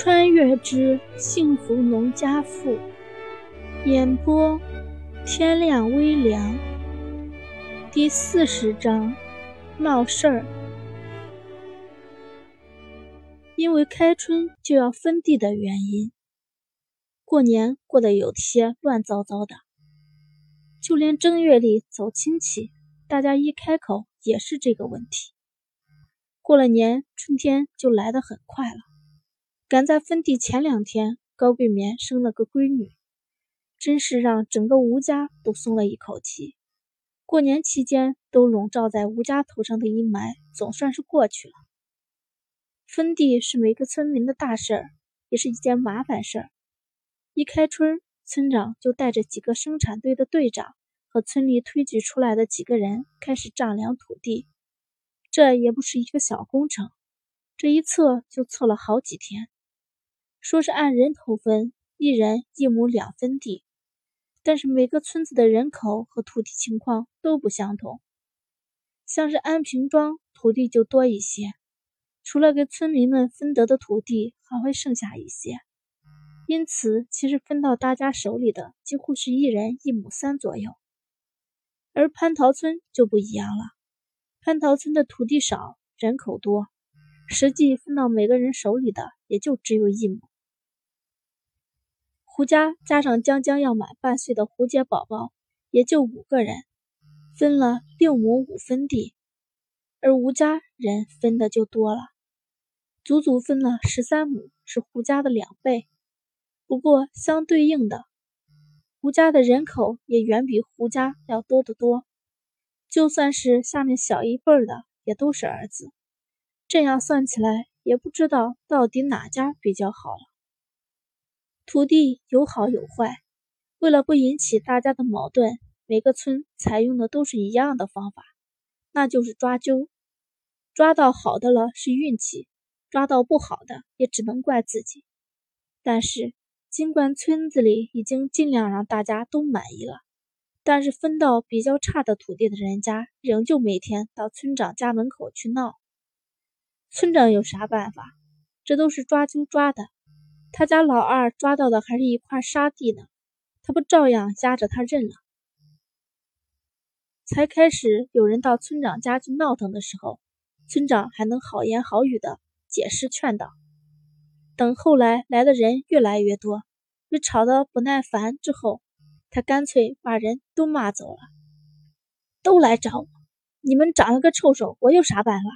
穿越之幸福农家妇，演播天亮微凉。第四十章闹事儿。因为开春就要分地的原因，过年过得有些乱糟糟的。就连正月里走亲戚，大家一开口也是这个问题。过了年，春天就来得很快了。赶在分地前两天，高桂棉生了个闺女，真是让整个吴家都松了一口气。过年期间都笼罩在吴家头上的阴霾总算是过去了。分地是每个村民的大事儿，也是一件麻烦事儿。一开春，村长就带着几个生产队的队长和村里推举出来的几个人开始丈量土地。这也不是一个小工程，这一测就测了好几天。说是按人头分，一人一亩两分地，但是每个村子的人口和土地情况都不相同。像是安平庄土地就多一些，除了给村民们分得的土地，还会剩下一些。因此，其实分到大家手里的几乎是一人一亩三左右。而蟠桃村就不一样了，蟠桃村的土地少，人口多，实际分到每个人手里的也就只有一亩。胡家加上将将要满半岁的胡杰宝宝，也就五个人，分了六亩五分地，而吴家人分的就多了，足足分了十三亩，是胡家的两倍。不过相对应的，胡家的人口也远比胡家要多得多，就算是下面小一辈的，也都是儿子。这样算起来，也不知道到底哪家比较好了。土地有好有坏，为了不引起大家的矛盾，每个村采用的都是一样的方法，那就是抓阄。抓到好的了是运气，抓到不好的也只能怪自己。但是，尽管村子里已经尽量让大家都满意了，但是分到比较差的土地的人家，仍旧每天到村长家门口去闹。村长有啥办法？这都是抓阄抓的。他家老二抓到的还是一块沙地呢，他不照样压着他认了？才开始有人到村长家去闹腾的时候，村长还能好言好语的解释劝导。等后来来的人越来越多，被吵得不耐烦之后，他干脆把人都骂走了。都来找我，你们长了个臭手，我有啥办法？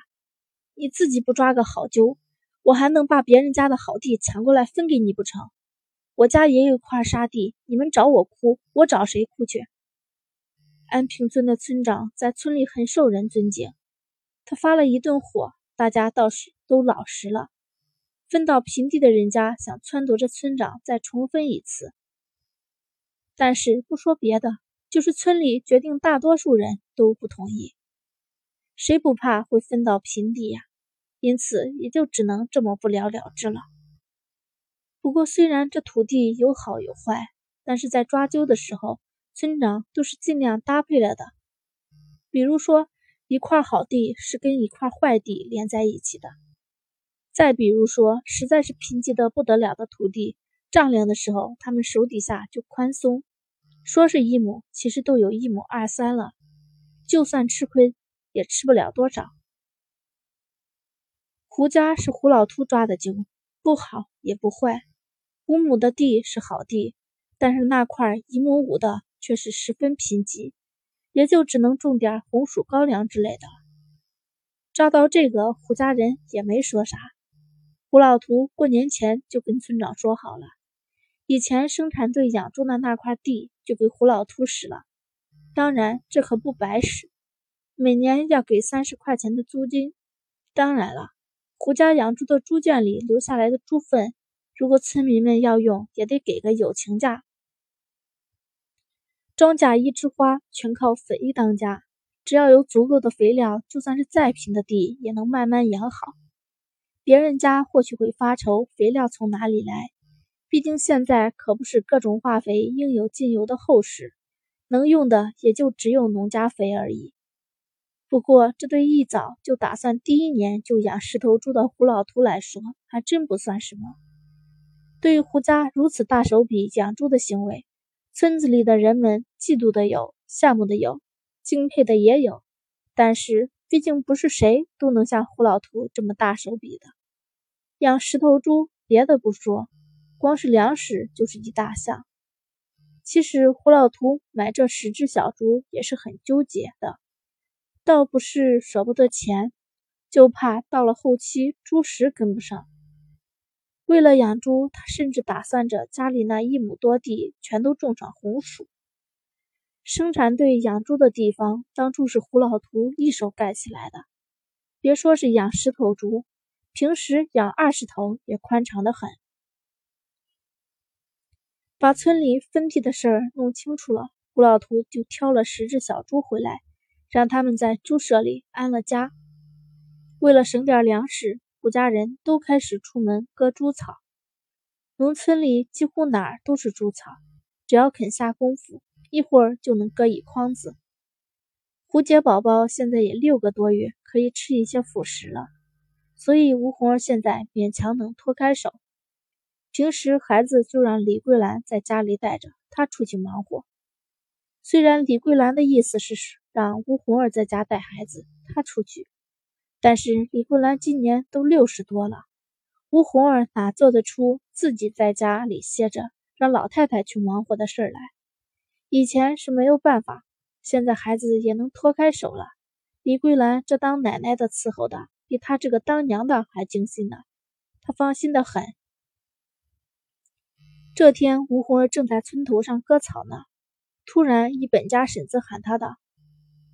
你自己不抓个好阄？我还能把别人家的好地抢过来分给你不成？我家也有块沙地，你们找我哭，我找谁哭去？安平村的村长在村里很受人尊敬，他发了一顿火，大家倒是都老实了。分到平地的人家想撺掇着村长再重分一次，但是不说别的，就是村里决定大多数人都不同意，谁不怕会分到平地呀？因此，也就只能这么不了了之了。不过，虽然这土地有好有坏，但是在抓阄的时候，村长都是尽量搭配了的。比如说，一块好地是跟一块坏地连在一起的；再比如说，实在是贫瘠的不得了的土地，丈量的时候，他们手底下就宽松，说是一亩，其实都有一亩二三了，就算吃亏，也吃不了多少。胡家是胡老秃抓的阄，不好也不坏。五亩的地是好地，但是那块一亩五的却是十分贫瘠，也就只能种点红薯、高粱之类的。抓到这个，胡家人也没说啥。胡老秃过年前就跟村长说好了，以前生产队养种的那块地就给胡老秃使了。当然，这可不白使，每年要给三十块钱的租金。当然了。胡家养猪的猪圈里留下来的猪粪，如果村民们要用，也得给个友情价。庄稼一枝花，全靠肥当家。只要有足够的肥料，就算是再贫的地，也能慢慢养好。别人家或许会发愁肥料从哪里来，毕竟现在可不是各种化肥应有尽有的厚实，能用的也就只有农家肥而已。不过，这对一早就打算第一年就养十头猪的胡老图来说，还真不算什么。对于胡家如此大手笔养猪的行为，村子里的人们嫉妒的有，羡慕的有，敬佩的也有。但是，毕竟不是谁都能像胡老图这么大手笔的。养十头猪，别的不说，光是粮食就是一大项。其实胡老图买这十只小猪也是很纠结的，倒不是舍不得钱，就怕到了后期猪食跟不上。为了养猪，他甚至打算着家里那一亩多地全都种上红薯。生产队养猪的地方当初是胡老图一手盖起来的，别说是养十头猪，平时养二十头也宽敞的很。把村里分地的事儿弄清楚了，胡老图就挑了十只小猪回来，让他们在猪舍里安了家。为了省点粮食，胡家人都开始出门割猪草。农村里几乎哪儿都是猪草，只要肯下功夫。一会儿就能割一筐子。胡杰宝宝现在也六个多月，可以吃一些辅食了，所以吴红儿现在勉强能脱开手。平时孩子就让李桂兰在家里带着，她出去忙活。虽然李桂兰的意思是让吴红儿在家带孩子，她出去，但是李桂兰今年都六十多了，吴红儿哪做得出自己在家里歇着，让老太太去忙活的事儿来？以前是没有办法，现在孩子也能脱开手了。李桂兰这当奶奶的伺候的，比她这个当娘的还精心呢，她放心的很。这天，吴红儿正在村头上割草呢，突然一本家婶子喊她的：“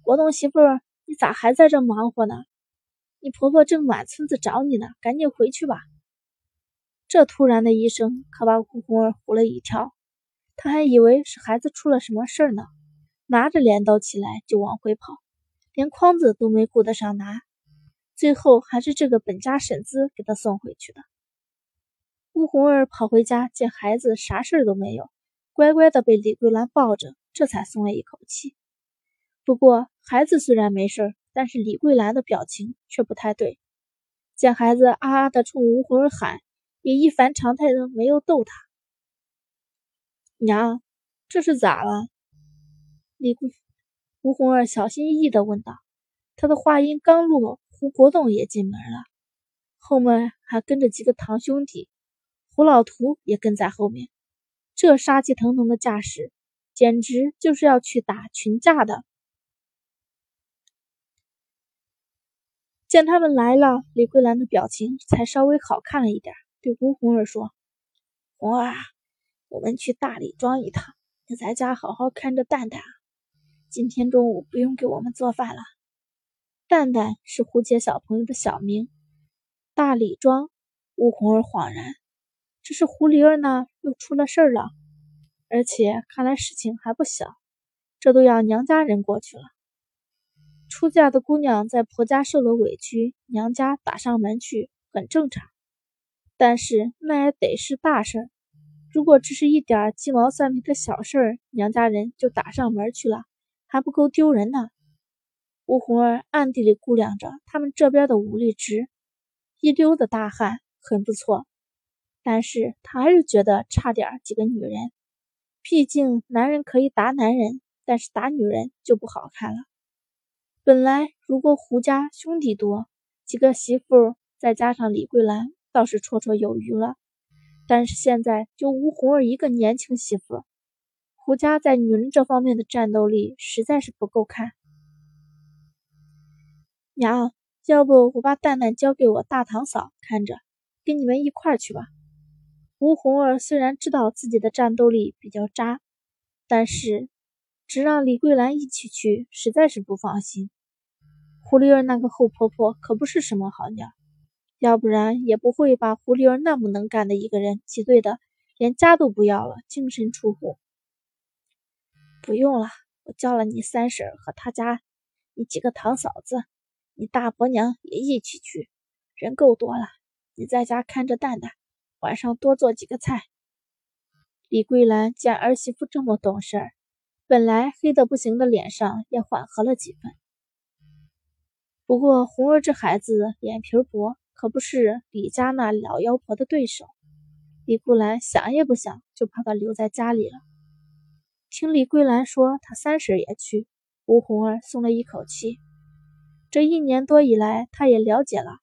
国栋媳妇儿，你咋还在这忙活呢？你婆婆正满村子找你呢，赶紧回去吧。”这突然的一声，可把吴红儿唬了一跳。他还以为是孩子出了什么事儿呢，拿着镰刀起来就往回跑，连筐子都没顾得上拿，最后还是这个本家婶子给他送回去的。吴红儿跑回家见孩子啥事儿都没有，乖乖的被李桂兰抱着，这才松了一口气。不过孩子虽然没事，但是李桂兰的表情却不太对，见孩子啊啊的冲吴红儿喊，也一反常态的没有逗他。娘，这是咋了？李桂吴红儿小心翼翼的问道。他的话音刚落，胡国栋也进门了，后面还跟着几个堂兄弟，胡老图也跟在后面。这杀气腾腾的架势，简直就是要去打群架的。见他们来了，李桂兰的表情才稍微好看了一点，对吴红儿说：“红儿。”我们去大李庄一趟，你在家好好看着蛋蛋。今天中午不用给我们做饭了。蛋蛋是胡杰小朋友的小名。大李庄，吴红儿恍然，这是胡梨儿呢，又出了事儿了。而且看来事情还不小，这都要娘家人过去了。出嫁的姑娘在婆家受了委屈，娘家打上门去很正常。但是那也得是大事儿。如果只是一点鸡毛蒜皮的小事儿，娘家人就打上门去了，还不够丢人呢。吴红儿暗地里估量着他们这边的武力值，一溜的大汉很不错，但是他还是觉得差点几个女人。毕竟男人可以打男人，但是打女人就不好看了。本来如果胡家兄弟多，几个媳妇再加上李桂兰，倒是绰绰有余了。但是现在就吴红儿一个年轻媳妇，胡家在女人这方面的战斗力实在是不够看。娘，要不我把蛋蛋交给我大堂嫂看着，跟你们一块儿去吧。吴红儿虽然知道自己的战斗力比较渣，但是只让李桂兰一起去，实在是不放心。胡丽儿那个后婆婆可不是什么好鸟。要不然也不会把胡丽儿那么能干的一个人挤兑的连家都不要了，净身出户。不用了，我叫了你三婶和他家你几个堂嫂子，你大伯娘也一起去，人够多了。你在家看着蛋蛋，晚上多做几个菜。李桂兰见儿媳妇这么懂事儿，本来黑的不行的脸上也缓和了几分。不过红儿这孩子脸皮薄。可不是李家那老妖婆的对手。李桂兰想也不想，就把他留在家里了。听李桂兰说她三婶也去，吴红儿松了一口气。这一年多以来，她也了解了，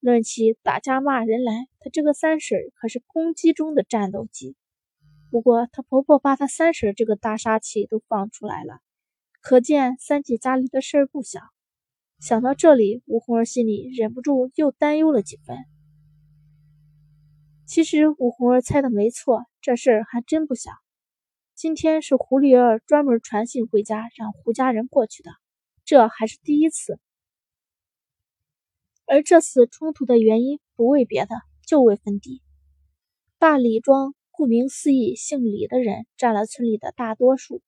论起打架骂人来，她这个三婶可是公鸡中的战斗机。不过她婆婆把她三婶这个大杀器都放出来了，可见三姐家里的事儿不小。想到这里，吴红儿心里忍不住又担忧了几分。其实吴红儿猜的没错，这事儿还真不小。今天是胡丽儿专门传信回家，让胡家人过去的，这还是第一次。而这次冲突的原因不为别的，就为分地。大李庄顾名思义，姓李的人占了村里的大多数。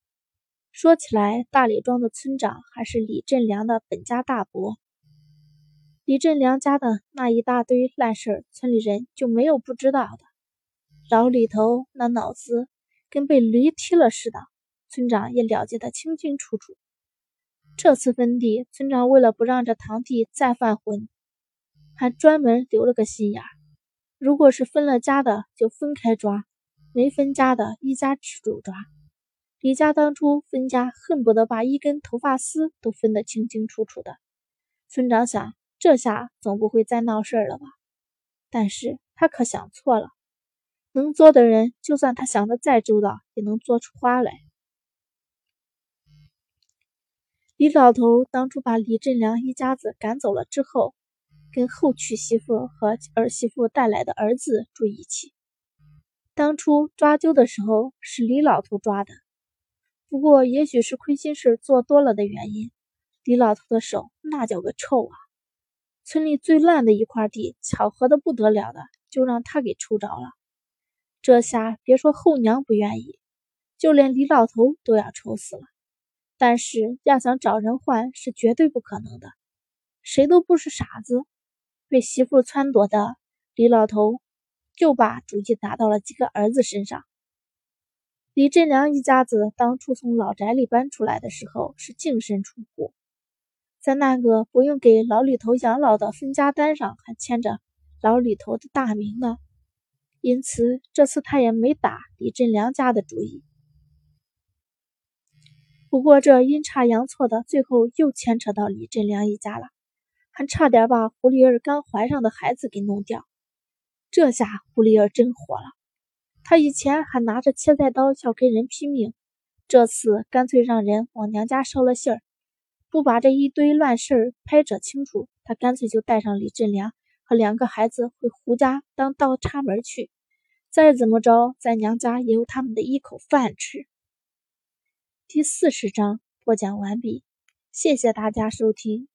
说起来，大李庄的村长还是李振良的本家大伯。李振良家的那一大堆烂事儿，村里人就没有不知道的。老李头那脑子跟被驴踢了似的，村长也了解得清清楚楚。这次分地，村长为了不让这堂弟再犯浑，还专门留了个心眼儿：如果是分了家的，就分开抓；没分家的，一家之主抓。李家当初分家，恨不得把一根头发丝都分得清清楚楚的。村长想。这下总不会再闹事儿了吧？但是他可想错了。能作的人，就算他想的再周到，也能做出花来。李老头当初把李振良一家子赶走了之后，跟后娶媳妇和儿媳妇带来的儿子住一起。当初抓阄的时候是李老头抓的，不过也许是亏心事做多了的原因，李老头的手那叫个臭啊！村里最烂的一块地，巧合的不得了的，就让他给抽着了。这下别说后娘不愿意，就连李老头都要愁死了。但是要想找人换，是绝对不可能的。谁都不是傻子，被媳妇撺掇的李老头，就把主意打到了几个儿子身上。李振良一家子当初从老宅里搬出来的时候，是净身出户。在那个不用给老李头养老的分家单上，还签着老李头的大名呢。因此，这次他也没打李振良家的主意。不过，这阴差阳错的，最后又牵扯到李振良一家了，还差点把胡丽儿刚怀上的孩子给弄掉。这下胡丽儿真火了，他以前还拿着切菜刀要跟人拼命，这次干脆让人往娘家捎了信儿。不把这一堆乱事儿拍扯清楚，他干脆就带上李振良和两个孩子回胡家当倒插门去。再怎么着，在娘家也有他们的一口饭吃。第四十章播讲完毕，谢谢大家收听。